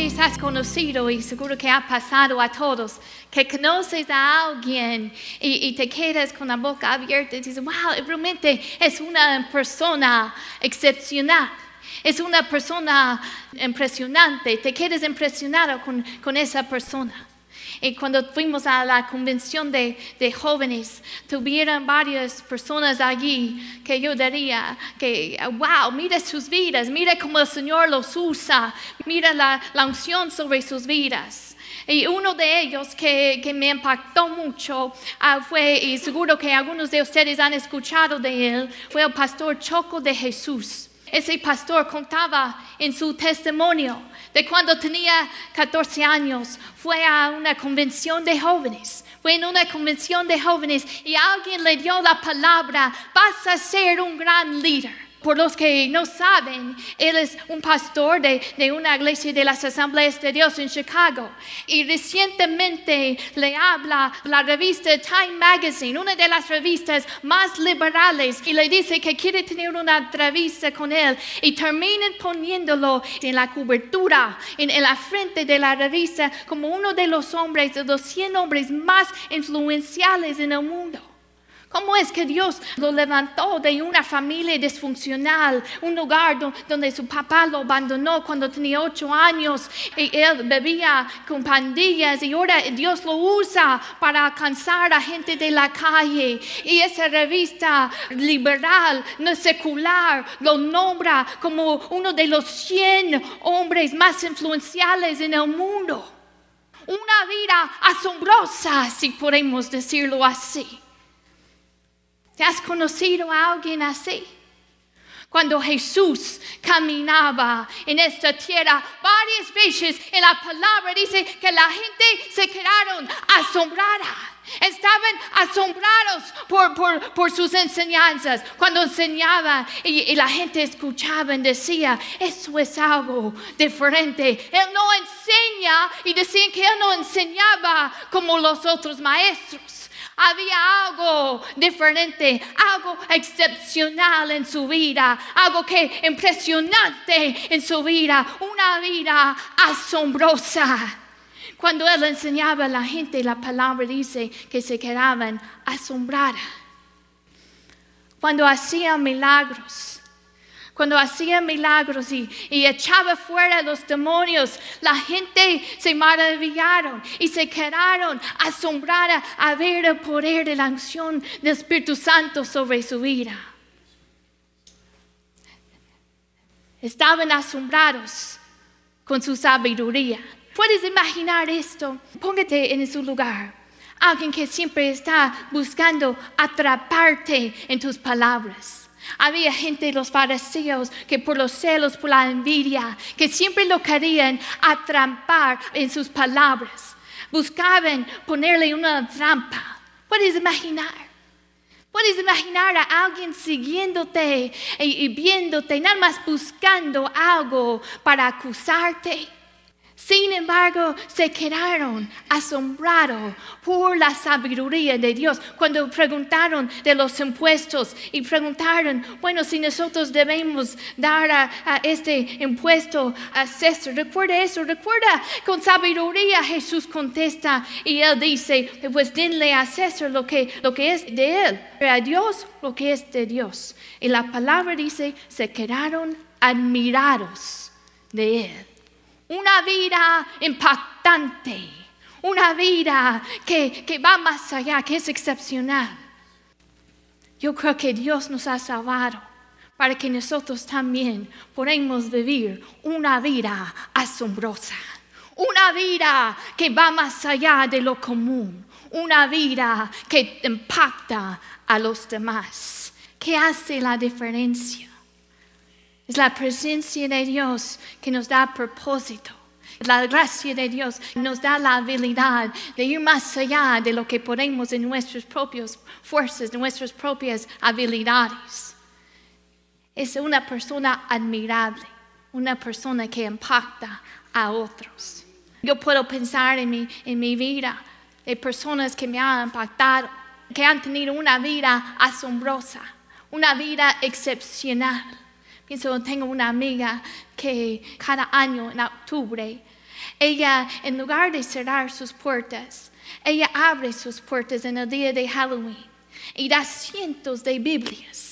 has conocido y seguro que ha pasado a todos, que conoces a alguien y, y te quedas con la boca abierta y dices, wow, realmente es una persona excepcional. Es una persona impresionante, te quedas impresionado con, con esa persona. Y cuando fuimos a la convención de, de, jóvenes, tuvieron varias personas allí que yo diría que, wow, mira sus vidas, mira cómo el Señor los usa, mira la, la unción sobre sus vidas. Y uno de ellos que, que me impactó mucho uh, fue, y seguro que algunos de ustedes han escuchado de él, fue el pastor Choco de Jesús. Ese pastor contaba en su testimonio de cuando tenía 14 años, fue a una convención de jóvenes. Fue en una convención de jóvenes y alguien le dio la palabra, vas a ser un gran líder. Por los que no saben, él es un pastor de, de, una iglesia de las Asambleas de Dios en Chicago. Y recientemente le habla la revista Time Magazine, una de las revistas más liberales, y le dice que quiere tener una entrevista con él. Y terminan poniéndolo en la cobertura, en, en la frente de la revista, como uno de los hombres, de los 100 hombres más influenciales en el mundo. ¿Cómo es que Dios lo levantó de una familia disfuncional, un lugar donde su papá lo abandonó cuando tenía ocho años y él bebía con pandillas y ahora Dios lo usa para alcanzar a gente de la calle? Y esa revista liberal, no secular, lo nombra como uno de los 100 hombres más influenciales en el mundo. Una vida asombrosa, si podemos decirlo así. ¿Te has conocido a alguien así? Cuando Jesús caminaba en esta tierra, varias veces en la palabra dice que la gente se quedaron asombrada. Estaban asombrados por, sus enseñanzas. Cuando enseñaba y, y, la gente escuchaba y decía, eso es algo diferente. Él no enseña y decían que él no enseñaba como los otros maestros había algo diferente, algo excepcional en su vida, algo que impresionante en su vida, una vida asombrosa. Cuando él enseñaba a la gente, la palabra dice que se quedaban asombradas. Cuando hacía milagros, cuando hacía milagros y, y, echaba fuera los demonios, la gente se maravillaron y se quedaron asombrada a ver el poder de la acción del Espíritu Santo sobre su vida. Estaban asombrados con su sabiduría. ¿Puedes imaginar esto? Póngate en su lugar. Alguien que siempre está buscando atraparte en tus palabras había gente, los fariseos, que por los celos, por la envidia, que siempre lo querían atrampar en sus palabras. Buscaban ponerle una trampa. ¿Puedes imaginar? Puedes imaginar a alguien siguiéndote y, viéndote, nada más buscando algo para acusarte. Sin embargo, se quedaron asombrados por la sabiduría de Dios cuando preguntaron de los impuestos y preguntaron, bueno, si nosotros debemos dar a, este impuesto a César. Recuerda eso, recuerda con sabiduría Jesús contesta y él dice, pues denle a César lo que, lo que es de él, a Dios lo que es de Dios. Y la palabra dice, se quedaron admirados de él. Una vida impactante, una vida que, que va más allá, que es excepcional. Yo creo que Dios nos ha salvado para que nosotros también podamos vivir una vida asombrosa, una vida que va más allá de lo común, una vida que impacta a los demás. ¿Qué hace la diferencia? Es la presencia de Dios que nos da propósito. La gracia de Dios nos da la habilidad de ir más allá de lo que podemos en nuestras propias fuerzas, de nuestras propias habilidades. Es una persona admirable, una persona que impacta a otros. Yo puedo pensar en mi, en mi vida de personas que me han impactado, que han tenido una vida asombrosa, una vida excepcional. Pienso, tengo una amiga que cada año en octubre Ella, en lugar de cerrar sus puertas, ella abre sus puertas en el día de Halloween y da cientos de Biblias.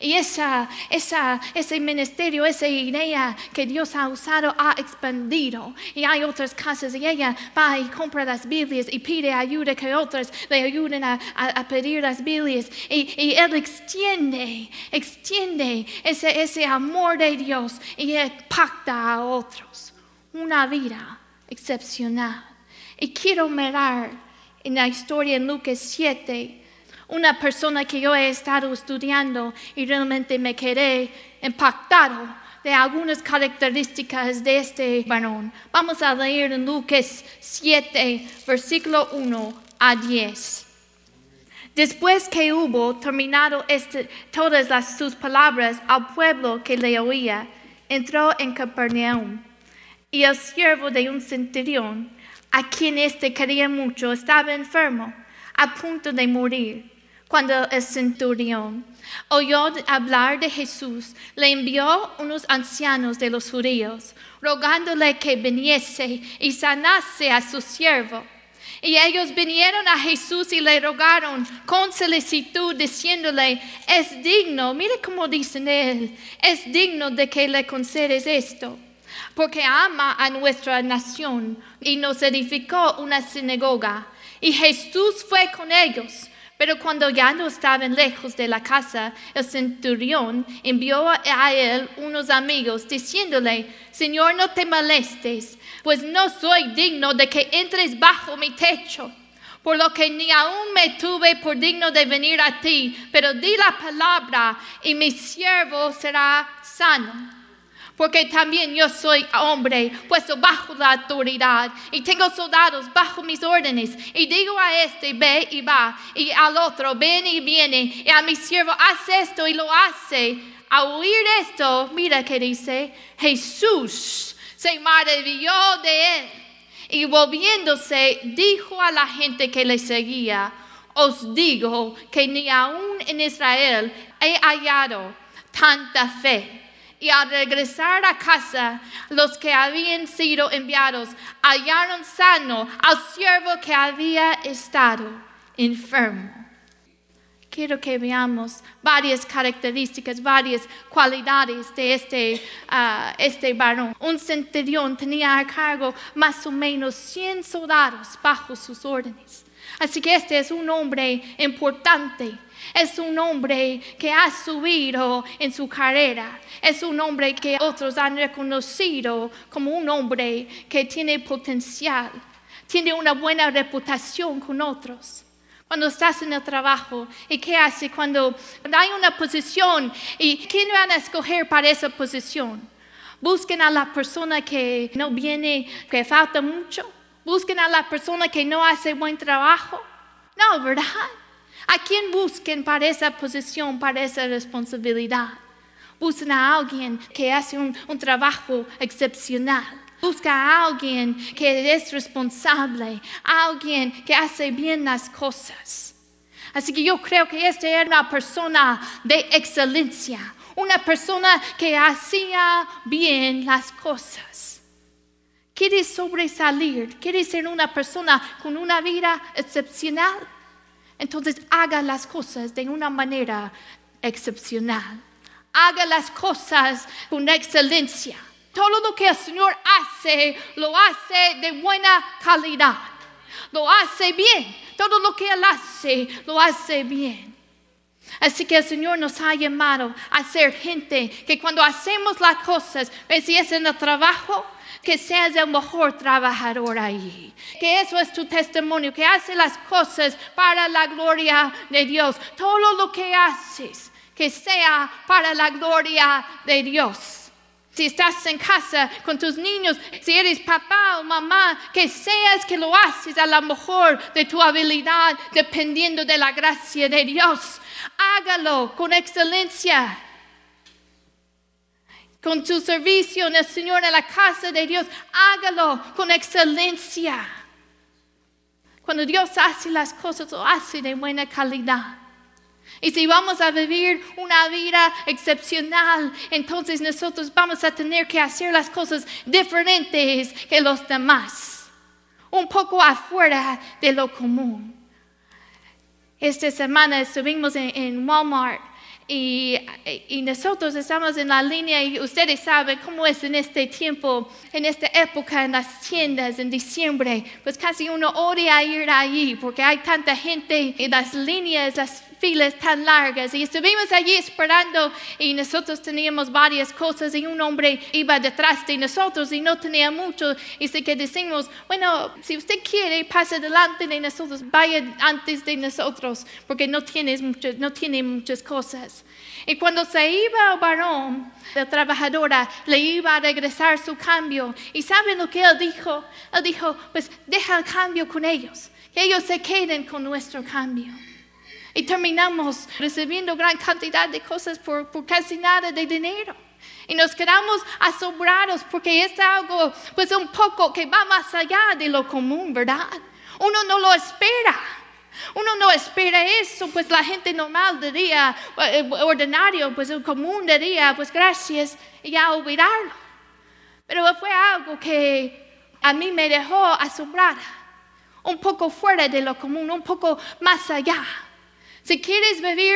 Y esa, esa, ese ministerio, esa idea que Dios ha usado, ha expandido. Y hay otras casas y ella va y compra las Biblias y pide ayuda que otras le ayuden a, a, pedir las Biblias. Y, y, Él extiende, extiende ese, ese amor de Dios y pacta a otros. Una vida excepcional. Y quiero mirar en la historia en Lucas 7 una persona que yo he estado estudiando y realmente me quedé impactado de algunas características de este varón. Vamos a leer en Lucas 7, versículo 1 a 10. Después que hubo terminado este, todas las, sus palabras al pueblo que le oía, entró en Capernaum. Y el siervo de un centurión, a quien éste quería mucho, estaba enfermo, a punto de morir. Cuando el centurión oyó hablar de Jesús, le envió unos ancianos de los judíos, rogándole que viniese y sanase a su siervo. Y ellos vinieron a Jesús y le rogaron con solicitud, diciéndole, es digno, mire cómo dicen él, es digno de que le concedes esto, porque ama a nuestra nación y nos edificó una sinagoga. Y Jesús fue con ellos pero cuando ya no estaban lejos de la casa, el centurión envió a él unos amigos diciéndole, Señor, no te molestes, pues no soy digno de que entres bajo mi techo. Por lo que ni aún me tuve por digno de venir a ti, pero di la palabra y mi siervo será sano porque también yo soy hombre puesto bajo la autoridad y tengo soldados bajo mis órdenes y digo a este ve y va y al otro ven y viene y a mi siervo hace esto y lo hace. A oír esto, mira que dice, Jesús se maravilló de él y volviéndose dijo a la gente que le seguía, os digo que ni aún en Israel he hallado tanta fe y al regresar a casa, los que habían sido enviados hallaron sano al siervo que había estado enfermo. Quiero que veamos varias características, varias cualidades de este, ah, este varón. Un centurión tenía a cargo más o menos 100 soldados bajo sus órdenes. Así que este es un hombre importante es un hombre que ha subido en su carrera. Es un hombre que otros han reconocido como un hombre que tiene potencial. Tiene una buena reputación con otros. Cuando estás en el trabajo, ¿y qué hace cuando hay una posición? ¿Y quién van a escoger para esa posición? Busquen a la persona que no viene, que falta mucho. Busquen a la persona que no hace buen trabajo. No, ¿verdad? ¿A quién busquen para esa posición, para esa responsabilidad? Buscan a alguien que hace un, trabajo excepcional. Busca a alguien que es responsable, alguien que hace bien las cosas. Así que yo creo que esta era una persona de excelencia, una persona que hacía bien las cosas. Quiere sobresalir, quiere ser una persona con una vida excepcional. Entonces haga las cosas de una manera excepcional. Haga las cosas con excelencia. Todo lo que el Señor hace, lo hace de buena calidad. Lo hace bien. Todo lo que Él hace, lo hace bien. Así que el Señor nos ha llamado a ser gente que cuando hacemos las cosas, si es en el trabajo, que seas el mejor trabajador ahí. Que eso es tu testimonio, que haces las cosas para la gloria de Dios. Todo lo que haces, que sea para la gloria de Dios. Si estás en casa con tus niños, si eres papá o mamá, que seas que lo haces a lo mejor de tu habilidad, dependiendo de la gracia de Dios. Hágalo con excelencia con tu servicio en el Señor, en la casa de Dios, hágalo con excelencia. Cuando Dios hace las cosas, lo hace de buena calidad. Y si vamos a vivir una vida excepcional, entonces nosotros vamos a tener que hacer las cosas diferentes que los demás. Un poco afuera de lo común. Esta semana estuvimos en, en Walmart y, y, nosotros estamos en la línea y ustedes saben cómo es en este tiempo, en esta época, en las tiendas, en diciembre, pues casi uno odia ir allí porque hay tanta gente en las líneas, las filas tan largas. Y estuvimos allí esperando y nosotros teníamos varias cosas y un hombre iba detrás de nosotros y no tenía mucho. Y así que decimos, bueno, si usted quiere, pase delante de nosotros, vaya antes de nosotros porque no, tienes mucho, no tiene muchas cosas. Y cuando se iba el varón, la trabajadora le iba a regresar su cambio. ¿Y saben lo que él dijo? Él dijo, pues deja el cambio con ellos, que ellos se queden con nuestro cambio. Y terminamos recibiendo gran cantidad de cosas por, casi nada de dinero. Y nos quedamos asombrados porque es algo, pues un poco que va más allá de lo común, ¿verdad? Uno no lo espera. Uno no espera eso, pues la gente normal diría, eh, ordinario, pues el común diría, pues gracias, y ya olvidarlo. Pero fue algo que a mí me dejó asombrada, un poco fuera de lo común, un poco más allá. Si quieres vivir